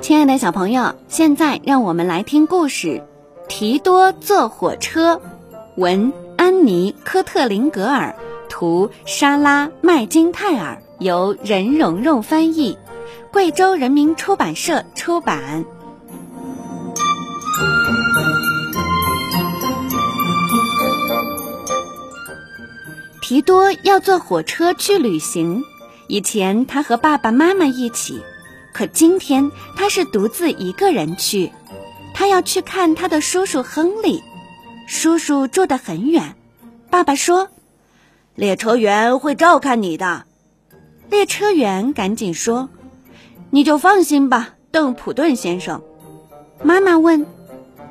亲爱的小朋友，现在让我们来听故事《提多坐火车》。文：安妮·科特林格尔，图：莎拉·麦金泰尔，由任蓉蓉翻译，贵州人民出版社出版。提多要坐火车去旅行，以前他和爸爸妈妈一起。可今天他是独自一个人去，他要去看他的叔叔亨利。叔叔住得很远，爸爸说：“列车员会照看你的。”列车员赶紧说：“你就放心吧，邓普顿先生。”妈妈问：“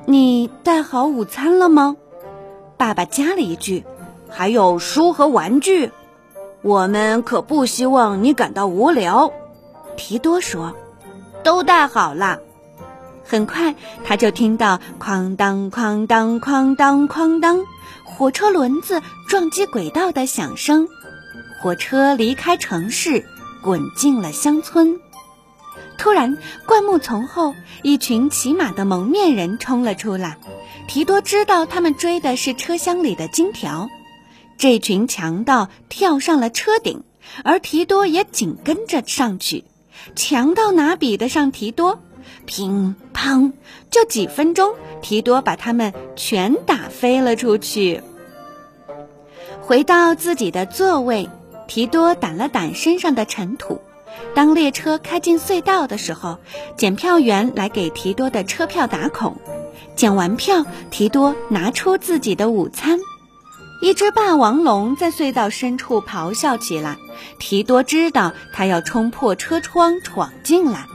你带好午餐了吗？”爸爸加了一句：“还有书和玩具，我们可不希望你感到无聊。”提多说：“都带好了。”很快，他就听到哐当哐当哐当哐当，火车轮子撞击轨道的响声。火车离开城市，滚进了乡村。突然，灌木丛后，一群骑马的蒙面人冲了出来。提多知道他们追的是车厢里的金条。这群强盗跳上了车顶，而提多也紧跟着上去。强盗哪比得上提多？乒乓，就几分钟，提多把他们全打飞了出去。回到自己的座位，提多掸了掸身上的尘土。当列车开进隧道的时候，检票员来给提多的车票打孔。检完票，提多拿出自己的午餐。一只霸王龙在隧道深处咆哮起来。提多知道他要冲破车窗闯进来，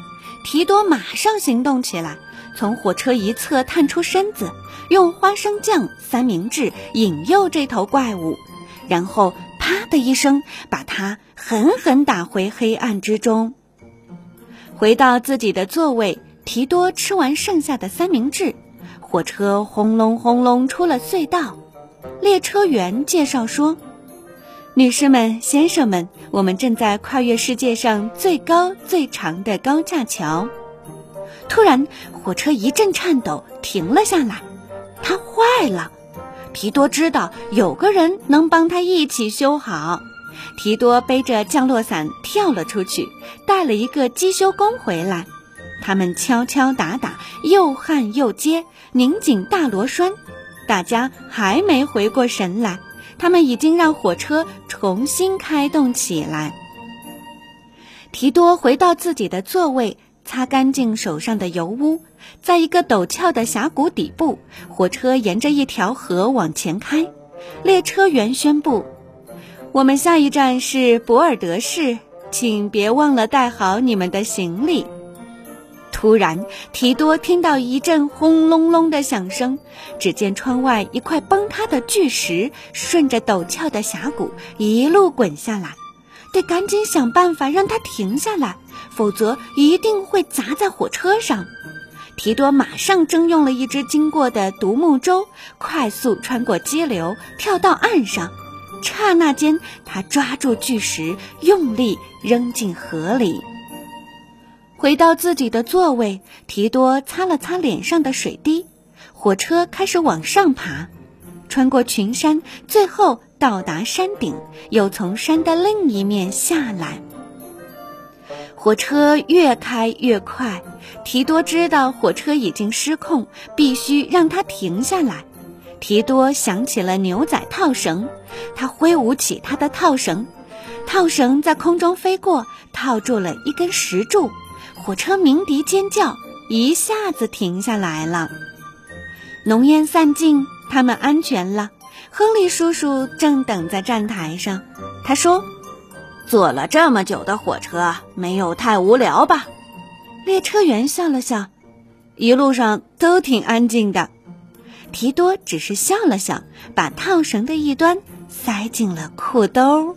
提多马上行动起来，从火车一侧探出身子，用花生酱、三明治引诱这头怪物，然后啪的一声把它狠狠打回黑暗之中。回到自己的座位，提多吃完剩下的三明治，火车轰隆轰隆出了隧道。列车员介绍说：“女士们、先生们，我们正在跨越世界上最高最长的高架桥。”突然，火车一阵颤抖，停了下来。它坏了。提多知道有个人能帮他一起修好。提多背着降落伞跳了出去，带了一个机修工回来。他们敲敲打打，又焊又接，拧紧大螺栓。大家还没回过神来，他们已经让火车重新开动起来。提多回到自己的座位，擦干净手上的油污。在一个陡峭的峡谷底部，火车沿着一条河往前开。列车员宣布：“我们下一站是博尔德市，请别忘了带好你们的行李。”突然，提多听到一阵轰隆隆的响声，只见窗外一块崩塌的巨石顺着陡峭的峡谷一路滚下来，得赶紧想办法让它停下来，否则一定会砸在火车上。提多马上征用了一只经过的独木舟，快速穿过激流，跳到岸上。刹那间，他抓住巨石，用力扔进河里。回到自己的座位，提多擦了擦脸上的水滴。火车开始往上爬，穿过群山，最后到达山顶，又从山的另一面下来。火车越开越快，提多知道火车已经失控，必须让它停下来。提多想起了牛仔套绳，他挥舞起他的套绳，套绳在空中飞过，套住了一根石柱。火车鸣笛尖叫，一下子停下来了。浓烟散尽，他们安全了。亨利叔叔正等在站台上，他说：“坐了这么久的火车，没有太无聊吧？”列车员笑了笑：“一路上都挺安静的。”提多只是笑了笑，把套绳的一端塞进了裤兜。